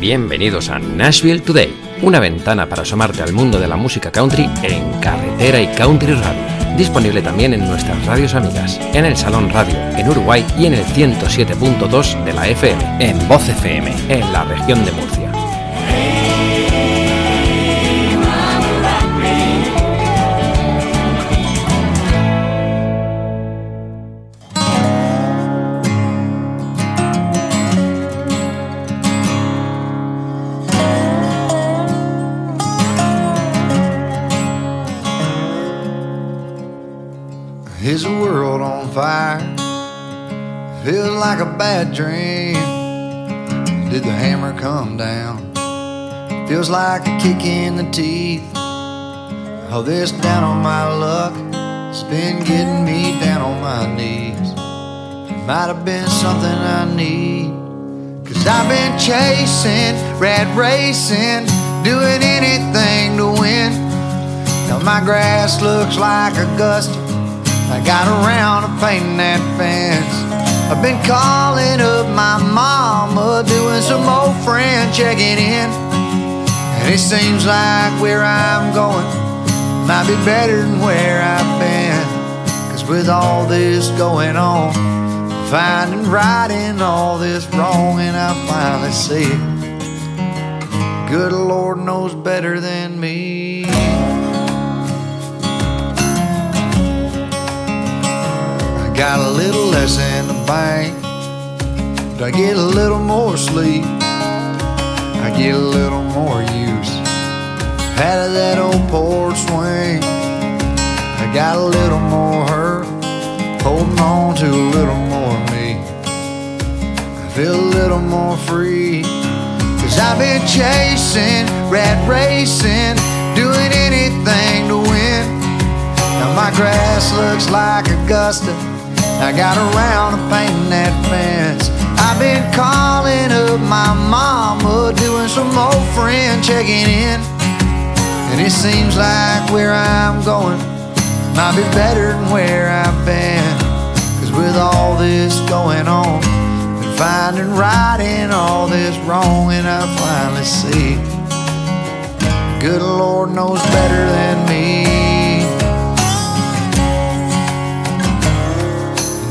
Bienvenidos a Nashville Today, una ventana para asomarte al mundo de la música country en carretera y country radio. Disponible también en nuestras radios amigas, en el Salón Radio, en Uruguay y en el 107.2 de la FM, en Voz FM, en la región de Murcia. Like a bad dream. Did the hammer come down? Feels like a kick in the teeth. All this down on my luck has been getting me down on my knees. Might have been something I need. Cause I've been chasing, rat racing, doing anything to win. Now my grass looks like Augusta. I got around to painting that fence. I've been calling up my mama, doing some old friend checking in. And it seems like where I'm going might be better than where I've been. Cause with all this going on, finding right in all this wrong, and I finally see it. Good Lord knows better than me. Got a little less in the bank. But I get a little more sleep. I get a little more use out of that old porch swing. I got a little more hurt, holding on to a little more me. I feel a little more free. Cause I've been chasing, rat racing, doing anything to win. Now my grass looks like Augusta. I got around to painting that fence. I've been calling up my mama, doing some old friend checking in. And it seems like where I'm going might be better than where I've been. Cause with all this going on, been finding right in all this wrong, and I finally see. Good Lord knows better than me.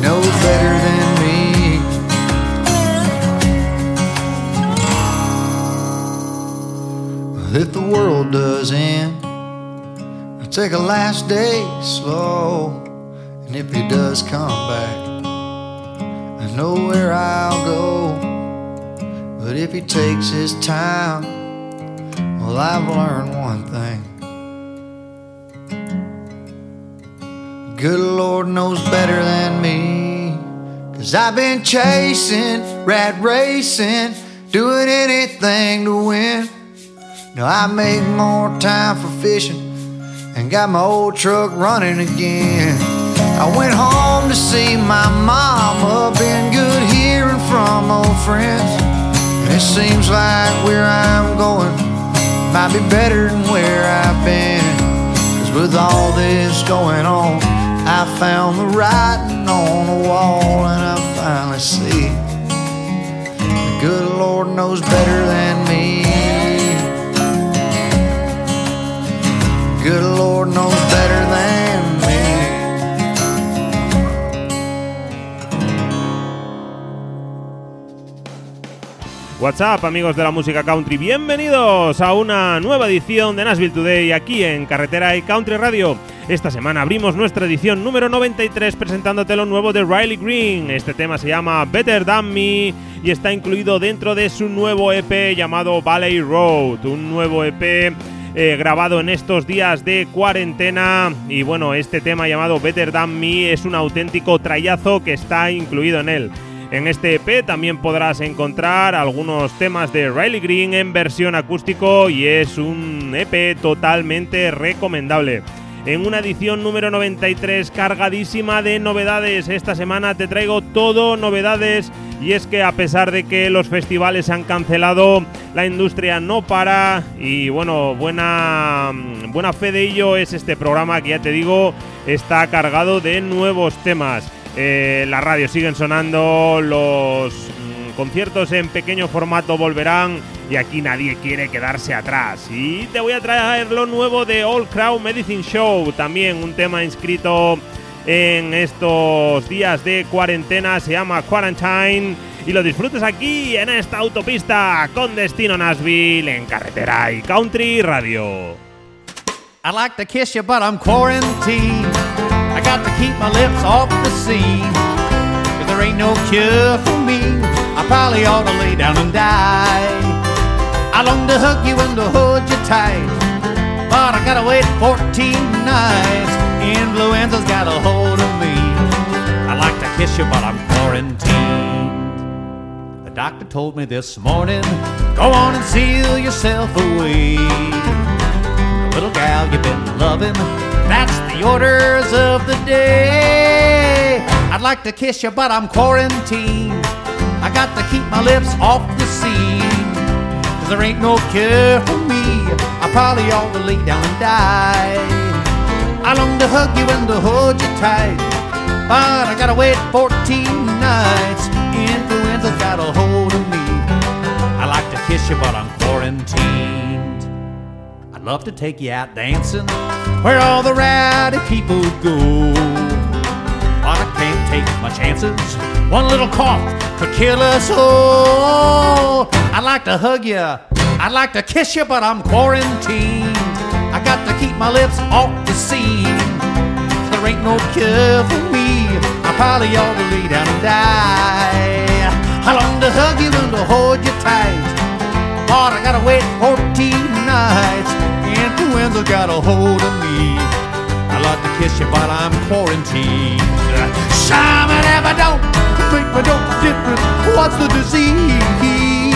Knows better than me. If the world does end, I'll take a last day slow. And if he does come back, I know where I'll go. But if he takes his time, well, I've learned one thing. Good Lord knows better than me. Cause I've been chasing, rat racing, doing anything to win. Now I make more time for fishing and got my old truck running again. I went home to see my mama, been good hearing from old friends. And it seems like where I'm going might be better than where I've been. Cause with all this going on, I found the writing on the wall and I finally see the good Lord knows better than me. Good Lord knows better than me. What's up, amigos de la música country? Bienvenidos a una nueva edición de Nashville Today aquí en Carretera y Country Radio. Esta semana abrimos nuestra edición número 93 presentándote lo nuevo de Riley Green. Este tema se llama Better Than Me y está incluido dentro de su nuevo EP llamado Valley Road, un nuevo EP eh, grabado en estos días de cuarentena. Y bueno, este tema llamado Better Than Me es un auténtico trayazo que está incluido en él. En este EP también podrás encontrar algunos temas de Riley Green en versión acústico y es un EP totalmente recomendable. En una edición número 93 cargadísima de novedades. Esta semana te traigo todo novedades y es que a pesar de que los festivales se han cancelado, la industria no para y bueno, buena, buena fe de ello es este programa que ya te digo está cargado de nuevos temas. Eh, la radio siguen sonando, los mm, conciertos en pequeño formato volverán y aquí nadie quiere quedarse atrás. Y te voy a traer lo nuevo de All Crowd Medicine Show, también un tema inscrito en estos días de cuarentena, se llama Quarantine y lo disfrutes aquí en esta autopista con destino Nashville en carretera y country radio. I'd like to kiss you, but I'm quarantined. I got to keep my lips off the scene. Cause there ain't no cure for me. I probably ought to lay down and die. I long to hug you and to hold you tight. But I gotta wait 14 nights. Influenza's got a hold of me. I'd like to kiss you, but I'm quarantined. The doctor told me this morning, go on and seal yourself away. The little gal you've been loving, that's the orders of the day. I'd like to kiss you, but I'm quarantined. I got to keep my lips off the scene. There ain't no cure for me. I probably ought to lay down and die. I long to hug you and to hold you tight. But I gotta wait 14 nights. Influenza's got a hold of me. I like to kiss you, but I'm quarantined. I'd love to take you out dancing where all the rowdy people go. Take my chances. One little cough could kill us all. I'd like to hug you. I'd like to kiss you, but I'm quarantined. I got to keep my lips off the scene. There ain't no cure for me. I probably ought to lay down and die. I long to hug you and to hold you tight. But I gotta wait 14 nights. Influenza got a hold of me. I like to kiss you, but I'm quarantined. Simon, if I don't make my no difference, what's the disease?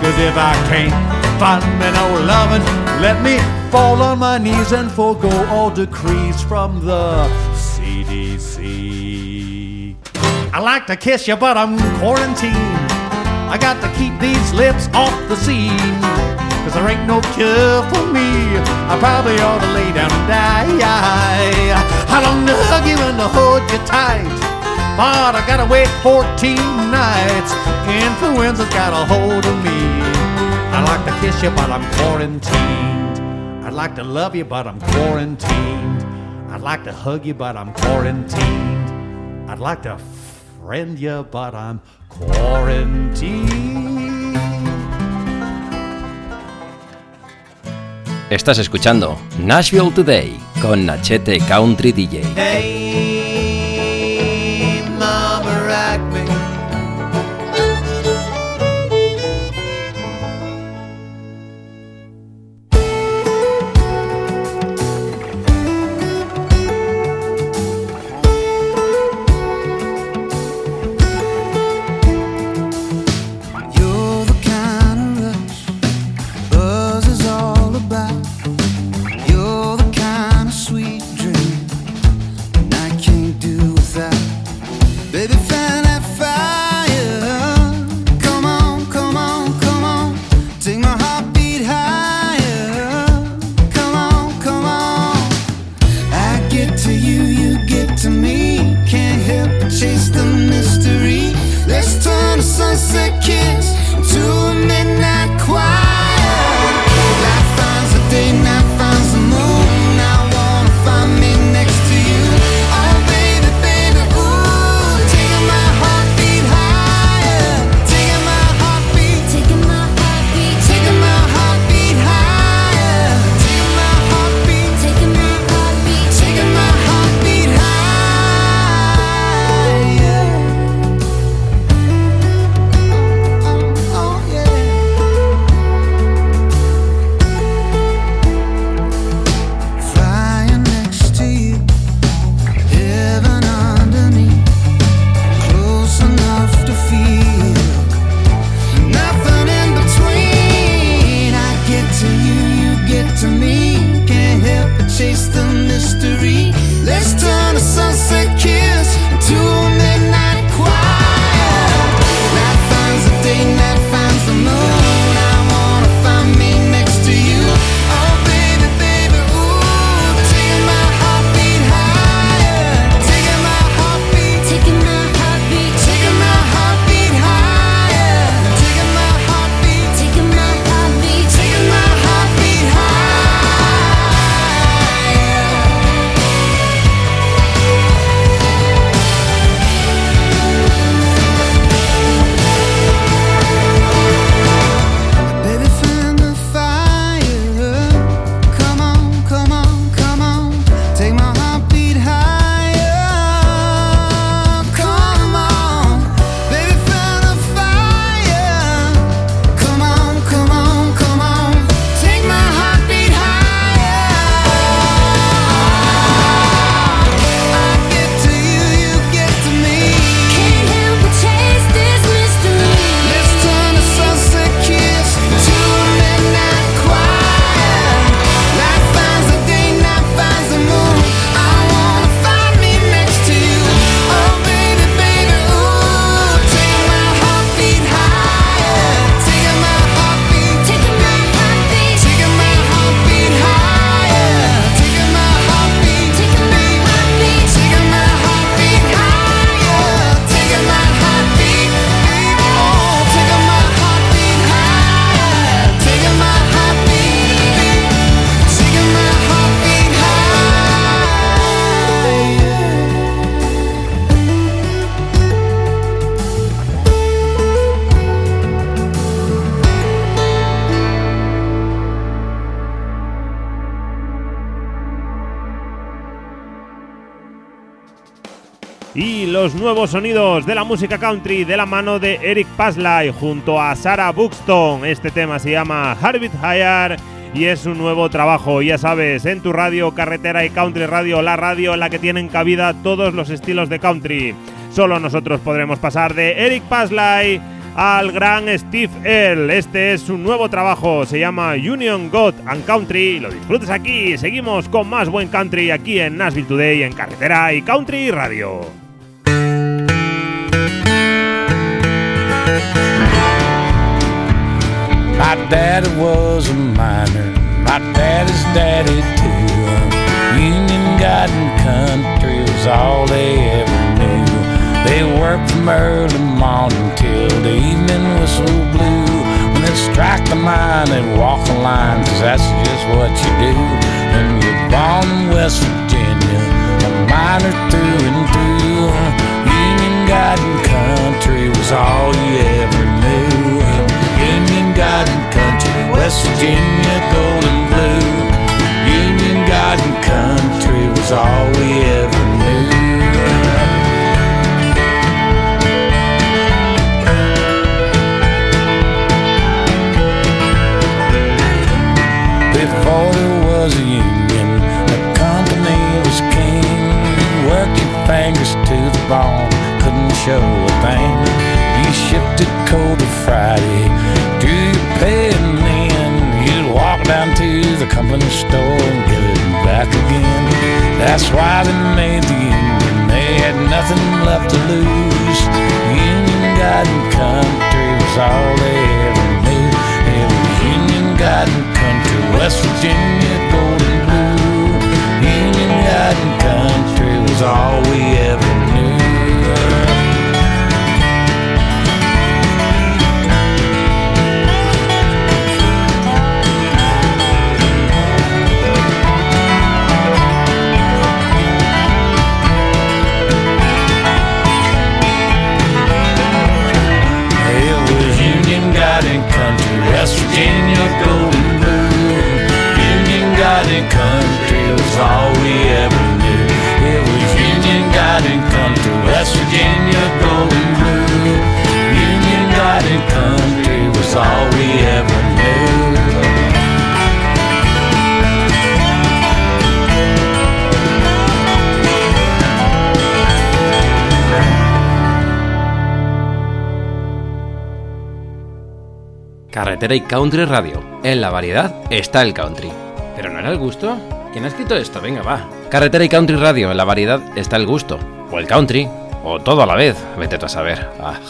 Cause if I can't find me no loving, let me fall on my knees and forego all decrees from the CDC. I like to kiss you, but I'm quarantined. I got to keep these lips off the scene. Cause there ain't no cure for me. I probably ought to lay down and die. I long to hug you and to hold you tight. But I gotta wait 14 nights. Influenza's got a hold of me. I'd like to kiss you, but I'm quarantined. I'd like to love you, but I'm quarantined. I'd like to hug you, but I'm quarantined. I'd like to friend you, but I'm quarantined. Estás escuchando Nashville Today con Nachete Country DJ. Y los nuevos sonidos de la música country de la mano de Eric Paslay junto a Sarah Buxton. Este tema se llama Heartbeat Higher y es un nuevo trabajo, ya sabes, en tu radio, carretera y country radio, la radio en la que tienen cabida todos los estilos de country. Solo nosotros podremos pasar de Eric Paslay al gran Steve Earle. Este es su nuevo trabajo, se llama Union God and Country. Lo disfrutes aquí. Seguimos con más buen country aquí en Nashville Today, en carretera y country radio. My daddy was a miner, my daddy's daddy too. Union God and Country was all they ever knew. They worked from early morning till the evening whistle blew. When they strike the mine, they'd walk the line, cause that's just what you do. When you're born in West Virginia, a miner through and through. Union God and Country was all you ever knew. Union God and Country, West Virginia, golden blue. Union God and Country was all we ever knew. Before there was a union, the company was king. Worked fingers to the bone, show a thing. You shifted coal to Friday, do you pay and then you'd walk down to the company store and get it back again. That's why they made the union, they had nothing left to lose. Union God and Country was all they ever knew. It Union God and Country, West Virginia, golden blue. Union God and Country was all we ever knew. Virginia, golden blue. Union God and Country was all we ever knew. It was Union God and Country, West Virginia, golden blue. Union God and Country was all we ever Carretera y Country Radio. En la variedad está el country. ¿Pero no era el gusto? ¿Quién ha escrito esto? Venga, va. Carretera y Country Radio. En la variedad está el gusto. O el country. O todo a la vez. Vete tú a saber. Ah.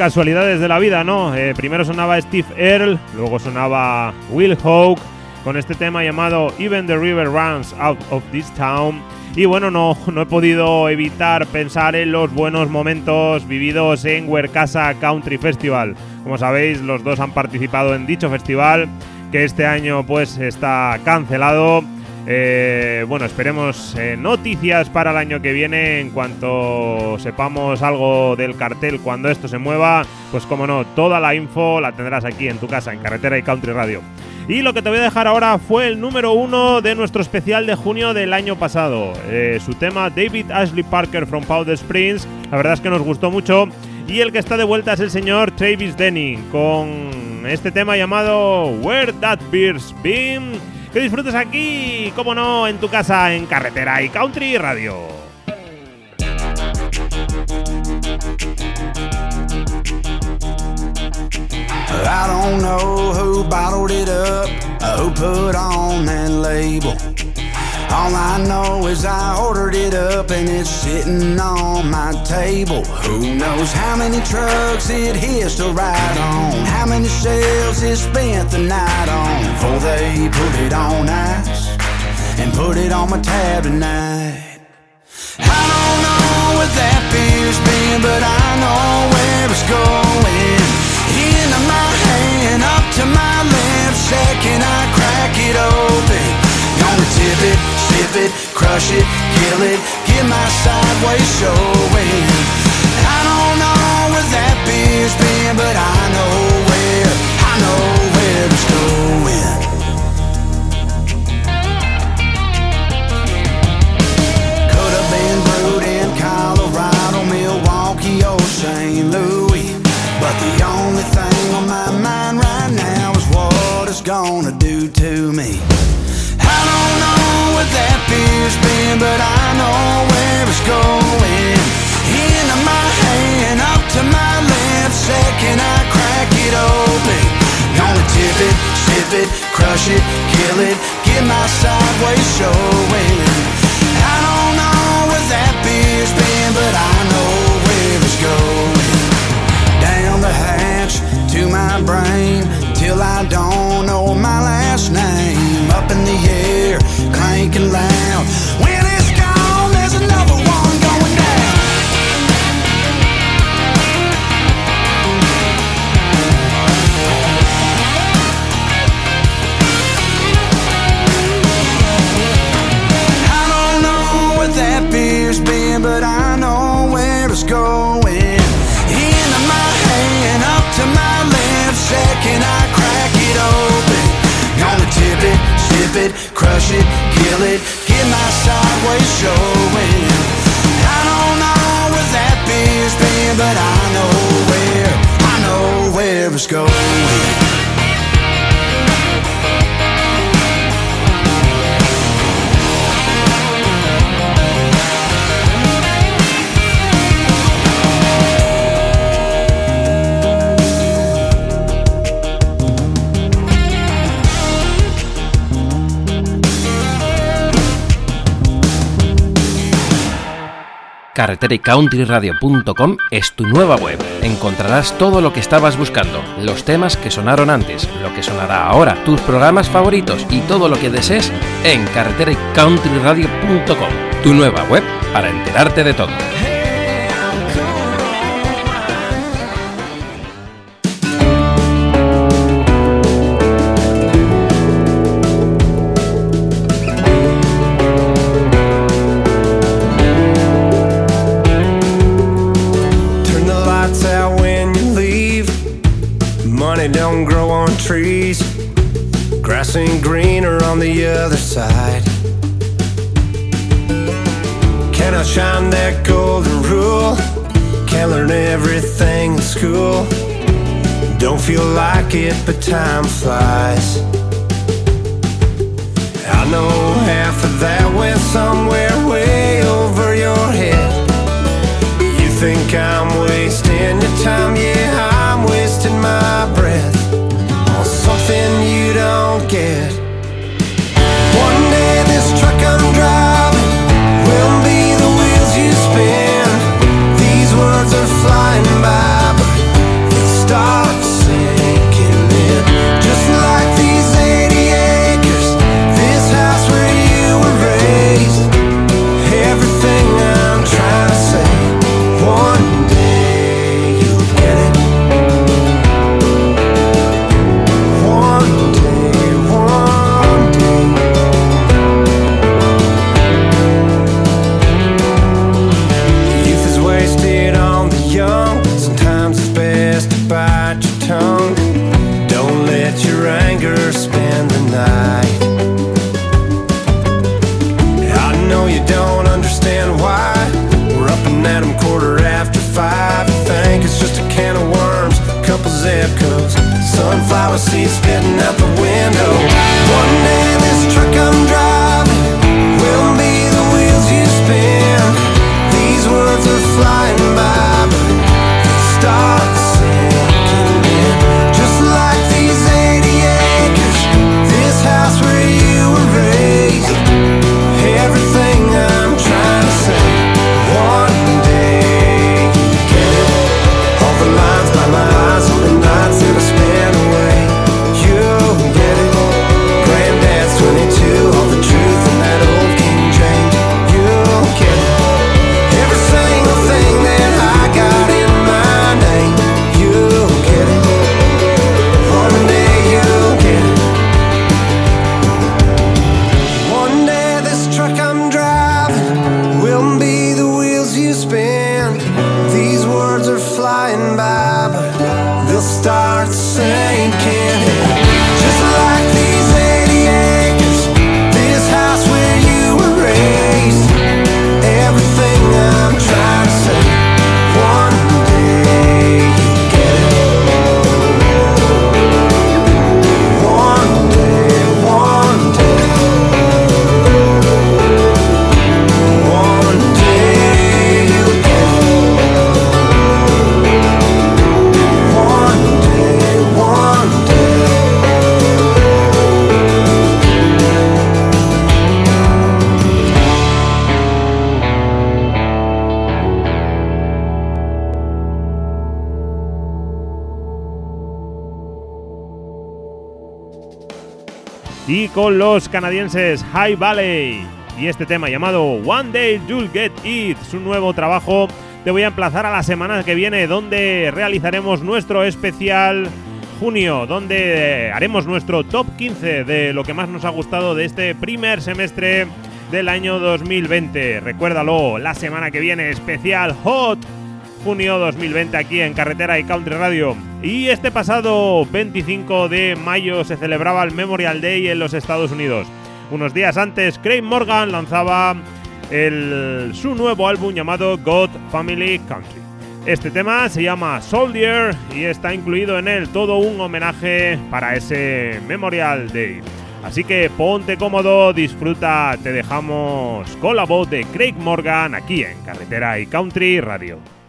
Casualidades de la vida, ¿no? Eh, primero sonaba Steve Earle, luego sonaba Will Hoke con este tema llamado Even the River Runs Out of This Town. Y bueno, no, no he podido evitar pensar en los buenos momentos vividos en Huercasa Country Festival. Como sabéis, los dos han participado en dicho festival, que este año pues está cancelado. Eh, bueno, esperemos eh, noticias para el año que viene en cuanto sepamos algo del cartel cuando esto se mueva. Pues como no, toda la info la tendrás aquí en tu casa, en Carretera y Country Radio. Y lo que te voy a dejar ahora fue el número uno de nuestro especial de junio del año pasado. Eh, su tema David Ashley Parker from Powder Springs. La verdad es que nos gustó mucho. Y el que está de vuelta es el señor Travis Denning con este tema llamado Where That Beer's Been. Que disfrutes aquí, como no, en tu casa, en Carretera y Country Radio. I don't know who bottled it up, put on label. All I know is I ordered it up and it's sitting on my table. Who knows how many trucks it hits to ride on? How many shells it spent the night on? Before they put it on ice and put it on my tab tonight. I don't know where that beer's been, but I know where it's going. Into my hand, up to my left, second I crack it open. Gonna tip it, sip it, crush it, kill it, get my sideways showing. Carretera y countryradio.com es tu nueva web. Encontrarás todo lo que estabas buscando, los temas que sonaron antes, lo que sonará ahora, tus programas favoritos y todo lo que desees en carretera y countryradio.com, tu nueva web para enterarte de todo. Trees. Grass ain't greener on the other side. Can I shine that golden rule? Can't learn everything in school. Don't feel like it, but time flies. I know half of that went somewhere way over your head. You think I'm wasting your time? Yeah, I'm wasting my something you don't los canadienses High Valley y este tema llamado One Day You'll Get It, su nuevo trabajo. Te voy a emplazar a la semana que viene donde realizaremos nuestro especial junio, donde haremos nuestro top 15 de lo que más nos ha gustado de este primer semestre del año 2020. Recuérdalo, la semana que viene especial Hot junio 2020 aquí en Carretera y Country Radio. Y este pasado 25 de mayo se celebraba el Memorial Day en los Estados Unidos. Unos días antes, Craig Morgan lanzaba su nuevo álbum llamado God Family Country. Este tema se llama Soldier y está incluido en él todo un homenaje para ese Memorial Day. Así que ponte cómodo, disfruta, te dejamos con la voz de Craig Morgan aquí en Carretera y Country Radio.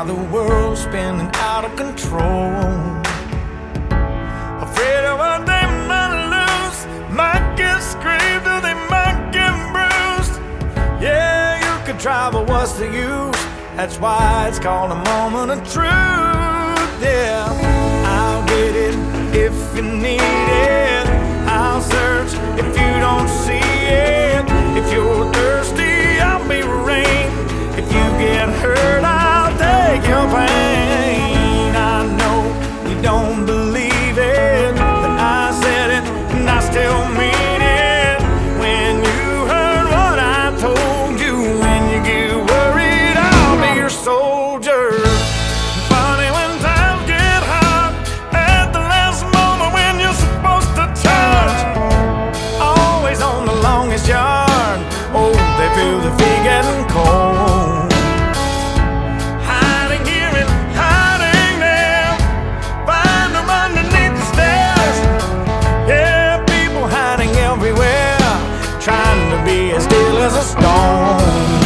While the world's spinning out of control. Afraid of what they might lose, might get screamed or they might get bruised. Yeah, you could try, but what's the use? That's why it's called a moment of truth. Yeah, I'll get it if you need it. I'll search if you don't see it. If you're thirsty, I'll be rain. If you get hurt, I'll take as a stone.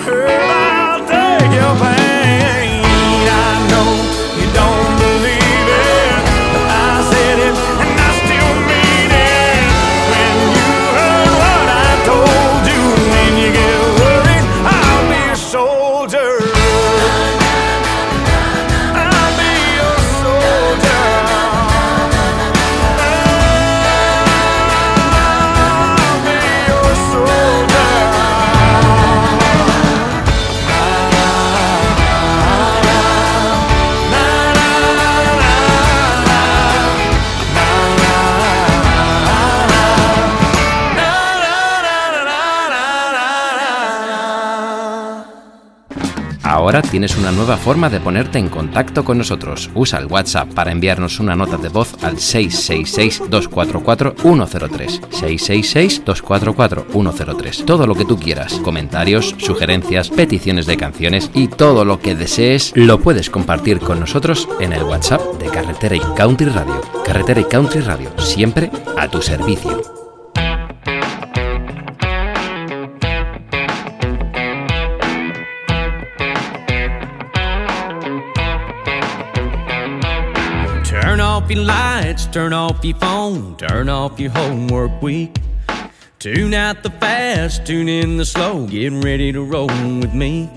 heard I Ahora tienes una nueva forma de ponerte en contacto con nosotros. Usa el WhatsApp para enviarnos una nota de voz al 666-244-103. 666-244-103. Todo lo que tú quieras. Comentarios, sugerencias, peticiones de canciones y todo lo que desees lo puedes compartir con nosotros en el WhatsApp de Carretera y Country Radio. Carretera y Country Radio, siempre a tu servicio. Your lights, turn off your phone, turn off your homework week. Tune out the fast, tune in the slow, get ready to roll with me.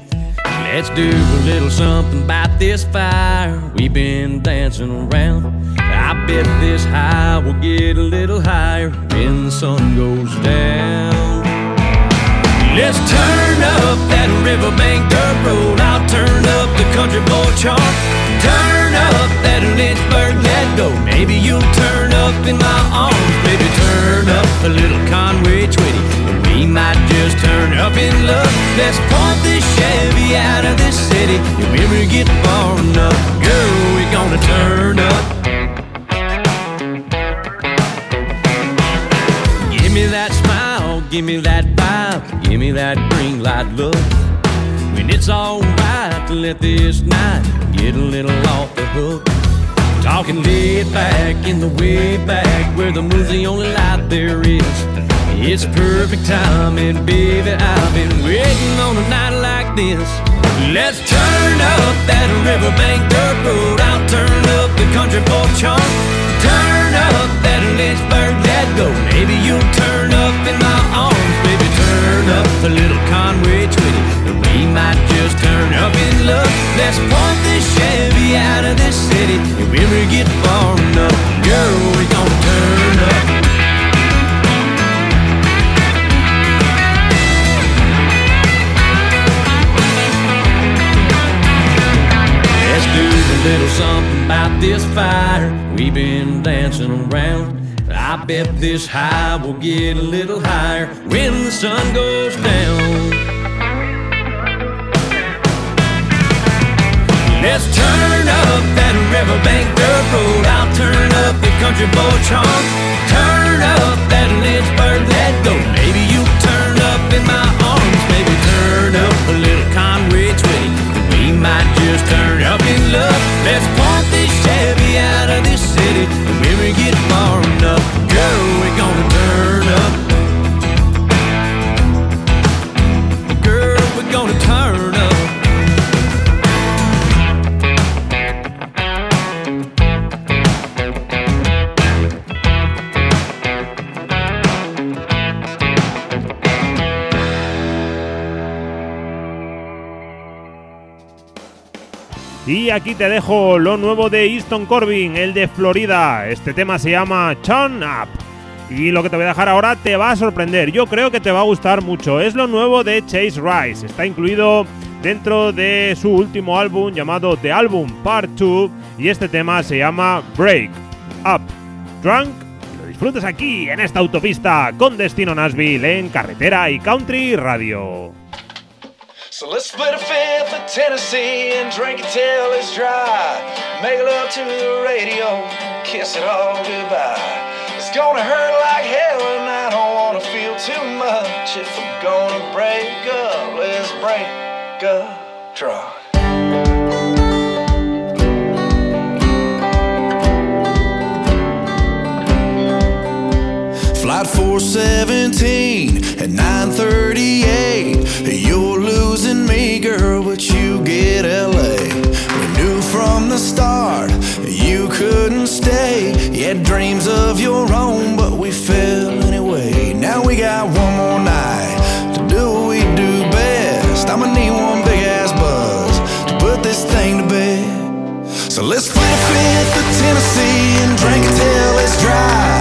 Let's do a little something about this fire we've been dancing around. I bet this high will get a little higher when the sun goes down. Let's turn up that riverbank dirt road. I'll turn up the country boy chart. Turn that Lynchburg go. Maybe you'll turn up in my arms. Maybe turn up a little Conway Twitty. We might just turn up in love. Let's pump this Chevy out of this city. If we ever get far enough, girl, we're gonna turn up. Give me that smile, give me that vibe, give me that green light look. When it's alright to let this night get a little off the hook. Talking laid back in the way back where the moon's the only light there is. It's perfect timing, baby. I've been waiting on a night like this. Let's turn up that riverbank dirt road. I'll turn up the country boy chart. Turn up that Lynchburg let go. Maybe you'll turn up in my arms. Baby, turn up a little Conway. And might just turn up in love. Let's pump this Chevy out of this city. If we ever get far enough, girl, we gonna turn up. Let's do a little something about this fire we've been dancing around. I bet this high will get a little higher when the sun goes down. Up that riverbank dirt road. I'll turn up the country boy chant. Turn up that Lynchburg let go. Maybe you turn up in my arms. Maybe turn up a little Conway Twitty. We might just turn up in love. Let's Y aquí te dejo lo nuevo de Easton Corbin, el de Florida. Este tema se llama Chun Up. Y lo que te voy a dejar ahora te va a sorprender. Yo creo que te va a gustar mucho. Es lo nuevo de Chase Rice. Está incluido dentro de su último álbum llamado The Album Part 2. Y este tema se llama Break Up Drunk. Lo disfrutas aquí en esta autopista con destino Nashville en carretera y country radio. So let's split a fifth of Tennessee and drink it till it's dry. Make love to the radio, kiss it all goodbye. It's gonna hurt like hell and I don't wanna feel too much. If we're gonna break up, let's break up drunk. Flight 417 at 938. You're losing me, girl, but you get LA. We knew from the start you couldn't stay. You had dreams of your own, but we fell anyway. Now we got one more night to do what we do best. I'ma need one big ass buzz to put this thing to bed. So let's split a fifth of Tennessee and drink it till it's dry.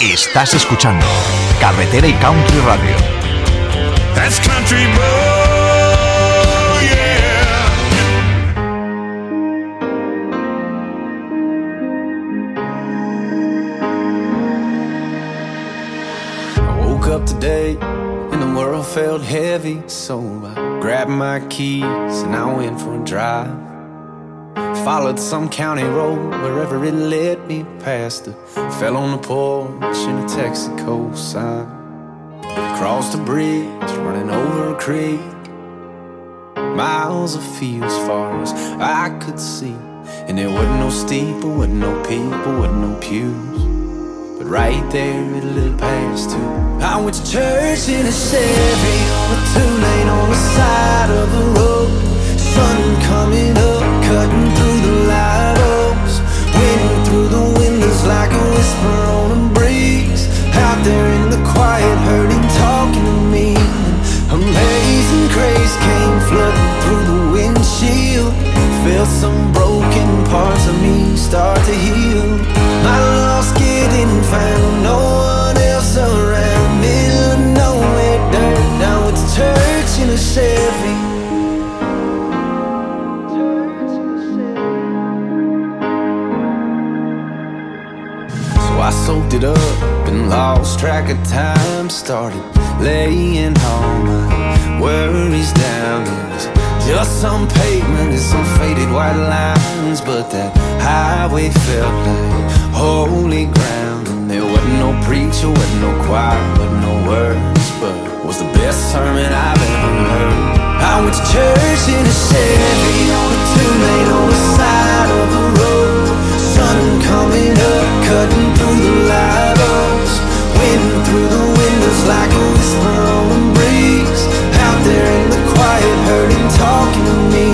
Estás escuchando Carretera y Country Radio. That's country boy, yeah. I woke up today and the world felt heavy, so I grabbed my keys and I went for a drive. Followed some county road wherever it led me past it. Fell on the porch in a Texaco sign. Crossed a bridge, running over a creek. Miles of fields far as I could see. And there wasn't no steeple, wasn't no people, wasn't no pews. But right there at a little past two, I went to church in a Chevy a two lane on the side of the road. Sun coming up, There in the quiet, him talking to me. Amazing grace came flooding through the windshield. Felt some broken parts of me start to heal. My lost getting found, no one else around. Middle of nowhere, dirt. Now it's church in a Chevy. So I soaked it up and lost track of time. Started laying all my worries down. It was just some pavement and some faded white lines, but that highway felt like holy ground. And there wasn't no preacher, wasn't no choir, wasn't no words, but was the best sermon I've ever heard. I went to church in a Chevy on a two lane on the side of the road. Sun coming up, cutting through the light through the windows like a whisper on the breeze. Out there in the quiet, heard him talking to me.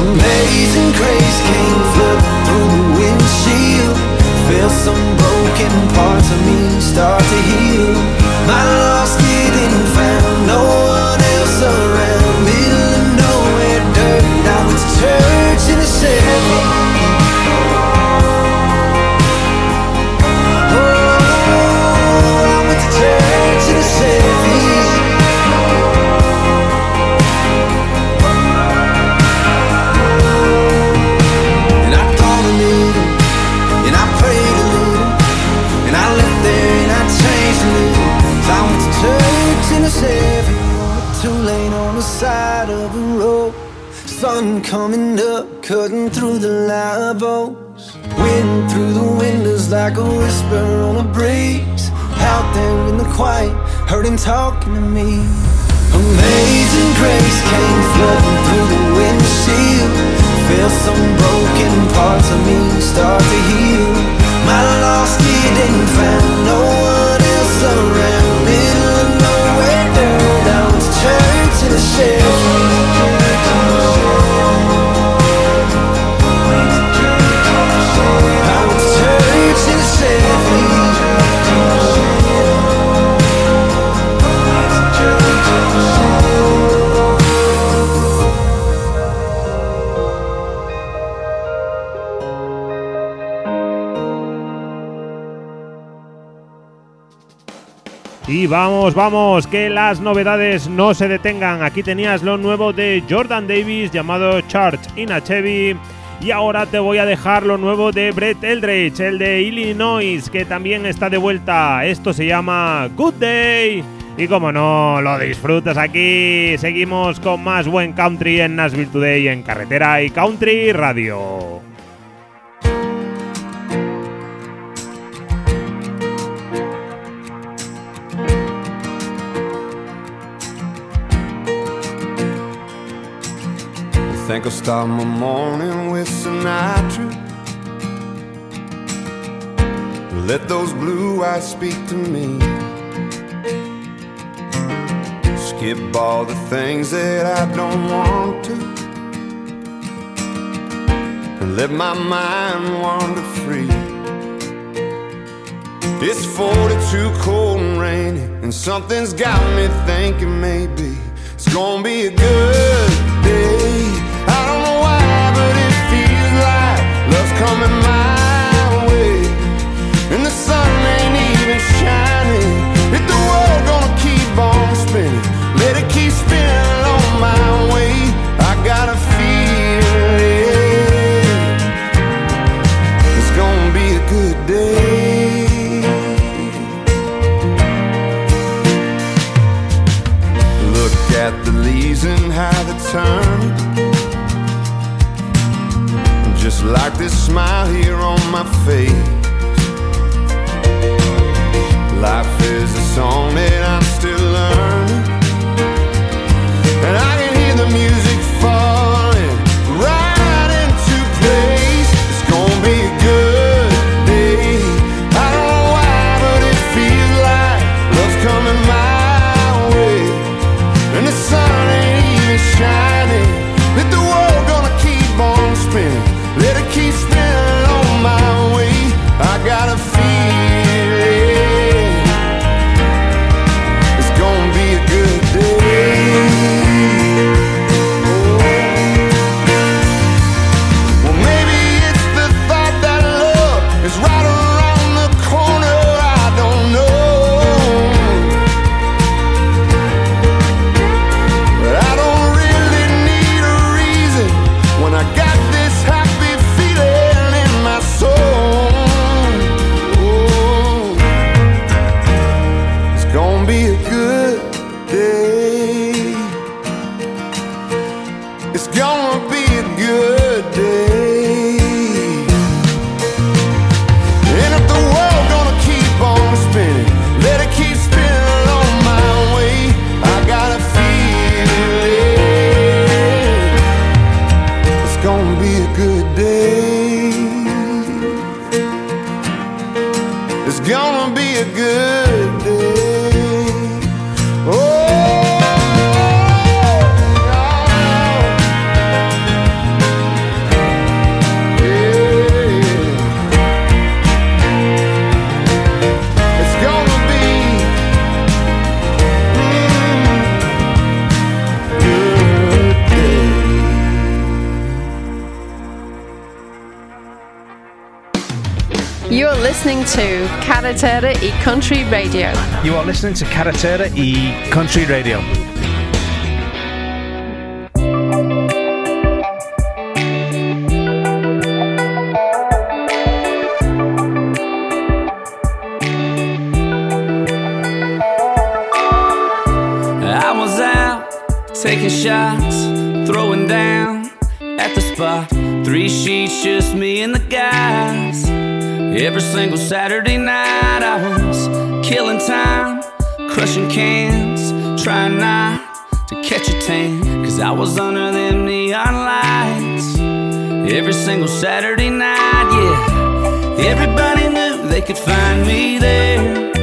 Amazing grace came flooding through the windshield. Felt some broken parts of me start to heal. My lost getting coming up, cutting through the labos. Wind through the windows like a whisper on a breeze. Out there in the quiet, heard him talking to me. Amazing grace came flooding through the windshield. Felt some broken parts of me start to heal. Vamos, vamos, que las novedades no se detengan. Aquí tenías lo nuevo de Jordan Davis llamado Church in a Chevy. Y ahora te voy a dejar lo nuevo de Brett Eldridge, el de Illinois, que también está de vuelta. Esto se llama Good Day. Y como no, lo disfrutas aquí. Seguimos con más buen country en Nashville Today en carretera y country radio. Think I'll start my morning with Sinatra. Let those blue eyes speak to me. Skip all the things that I don't want to. And let my mind wander free. It's 42 cold and rainy, and something's got me thinking maybe it's gonna be a good gonna be a good Carretera e Country Radio. You are listening to Carretera e Country Radio. Saturday night, yeah, everybody knew they could find me there.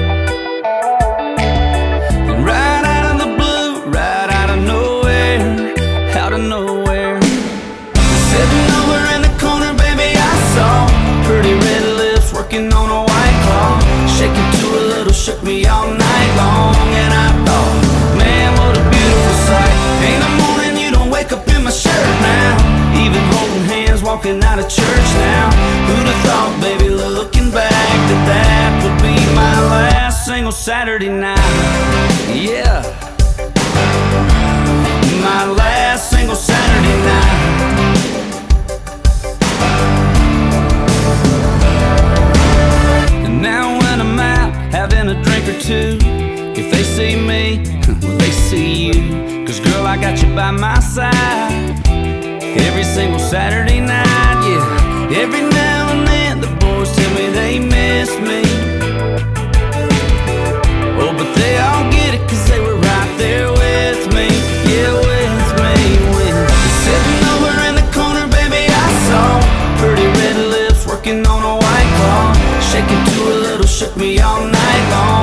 Walking out of church now. Who'd have thought, baby, looking back, that that would be my last single Saturday night? Yeah. My last single Saturday night. And now when I'm out having a drink or two, if they see me, well, they see you. Cause girl, I got you by my side. Every single Saturday night, yeah. Every now and then the boys tell me they miss me. Oh, but they all get it cause they were right there with me. Yeah, with me, me. Sitting over in the corner, baby, I saw pretty red lips working on a white claw. Shaking to a little, shook me all night long.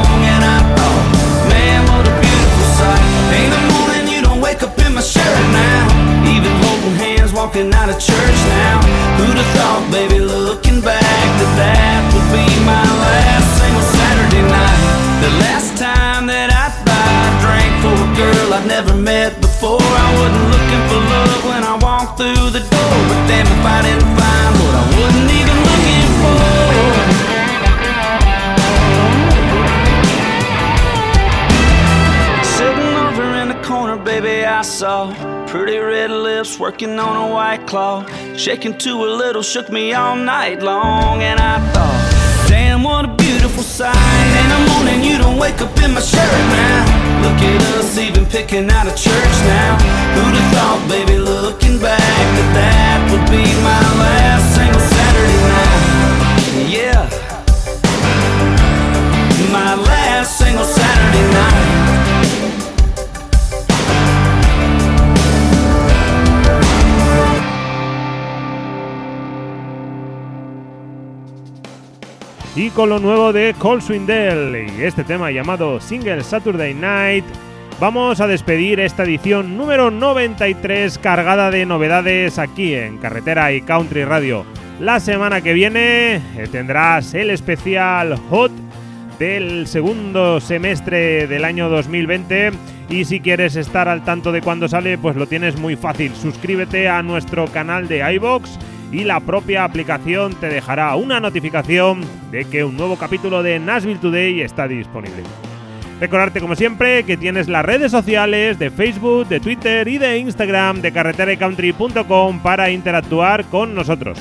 Walking out of church now. Who'd have thought, baby, looking back, that that would be my last single Saturday night. The last time that I buy a drink for a girl I've never met before. I wasn't looking for love when I walked through the door. But damn if I didn't find what I wasn't even looking for. Sitting over in the corner, baby, I saw pretty red lips working on a white claw. Shaking to a little, shook me all night long. And I thought, damn, what a beautiful sight. In the morning, you don't wake up in my shirt now. Look at us, even picking out a church now. Who'd have thought, baby, looking back, that that would be my last single Saturday night? Yeah. My last single Saturday night. Y con lo nuevo de Cole Swindell y este tema llamado Single Saturday Night, vamos a despedir esta edición número 93 cargada de novedades aquí en Carretera y Country Radio. La semana que viene eh, tendrás el especial Hot del segundo semestre del año 2020 y si quieres estar al tanto de cuándo sale pues lo tienes muy fácil suscríbete a nuestro canal de iBox y la propia aplicación te dejará una notificación de que un nuevo capítulo de Nashville Today está disponible. Recordarte como siempre que tienes las redes sociales de Facebook, de Twitter y de Instagram de carreteracountry.com para interactuar con nosotros.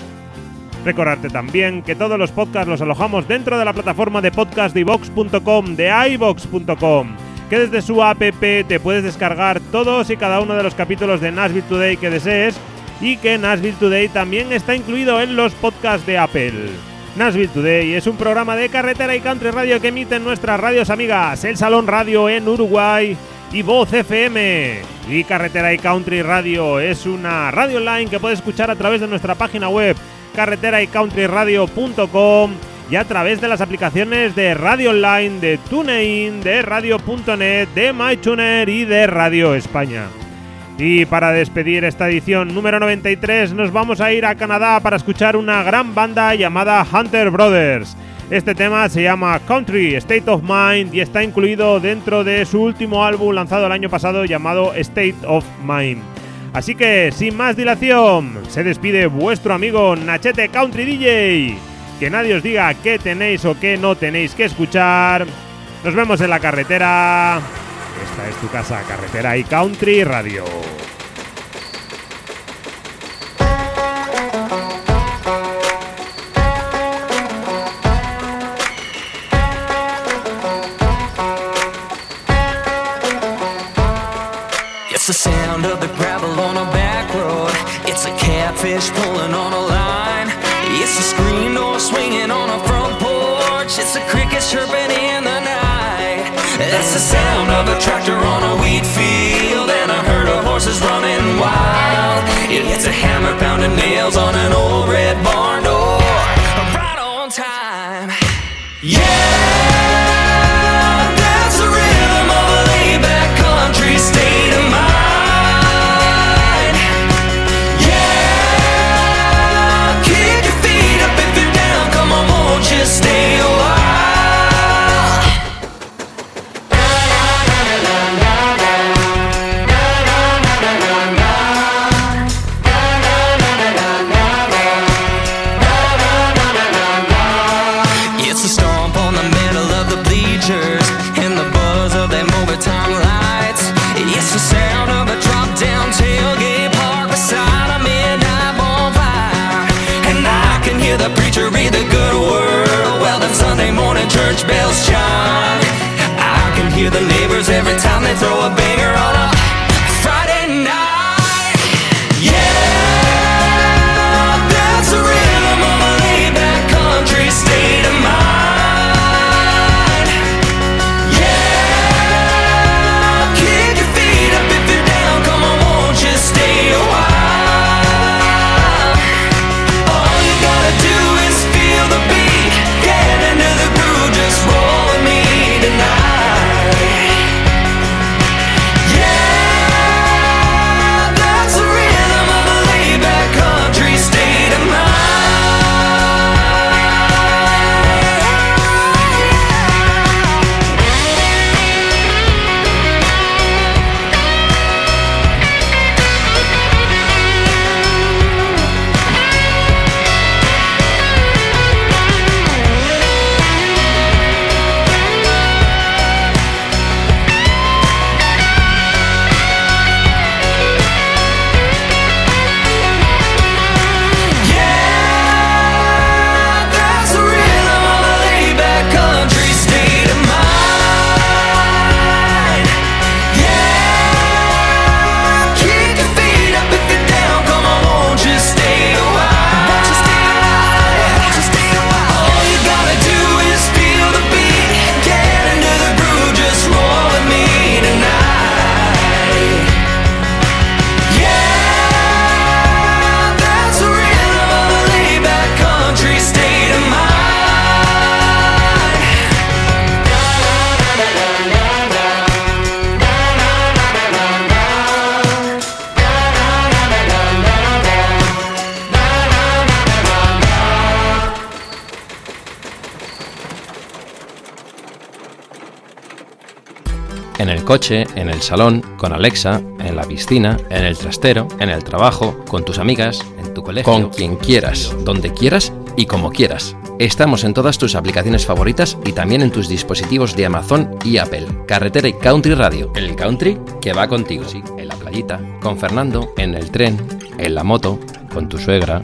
Recordarte también que todos los podcasts los alojamos dentro de la plataforma de podcast de iVox.com, de iVox.com, que desde su app te puedes descargar todos y cada uno de los capítulos de Nashville Today que desees y que Nashville Today también está incluido en los podcasts de Apple. Nashville Today es un programa de carretera y country radio que emiten nuestras radios amigas, El Salón Radio en Uruguay y Voz FM. Y Carretera y Country Radio es una radio online que puedes escuchar a través de nuestra página web carretera y countryradio.com y a través de las aplicaciones de Radio Online, de TuneIn, de Radio.net, de MyTuner y de Radio España. Y para despedir esta edición número 93 nos vamos a ir a Canadá para escuchar una gran banda llamada Hunter Brothers. Este tema se llama Country State of Mind y está incluido dentro de su último álbum lanzado el año pasado llamado State of Mind. Así que, sin más dilación, se despide vuestro amigo Nachete Country DJ. Que nadie os diga qué tenéis o qué no tenéis que escuchar. Nos vemos en la carretera. Esta es tu casa, carretera y country radio. on the tractor coche, en el salón, con Alexa, en la piscina, en el trastero, en el trabajo, con tus amigas, en tu colegio. Con quien quieras, donde quieras y como quieras. Estamos en todas tus aplicaciones favoritas y también en tus dispositivos de Amazon y Apple. Carretera y Country Radio. El country que va contigo. Sí, en la playita, con Fernando, en el tren, en la moto, con tu suegra,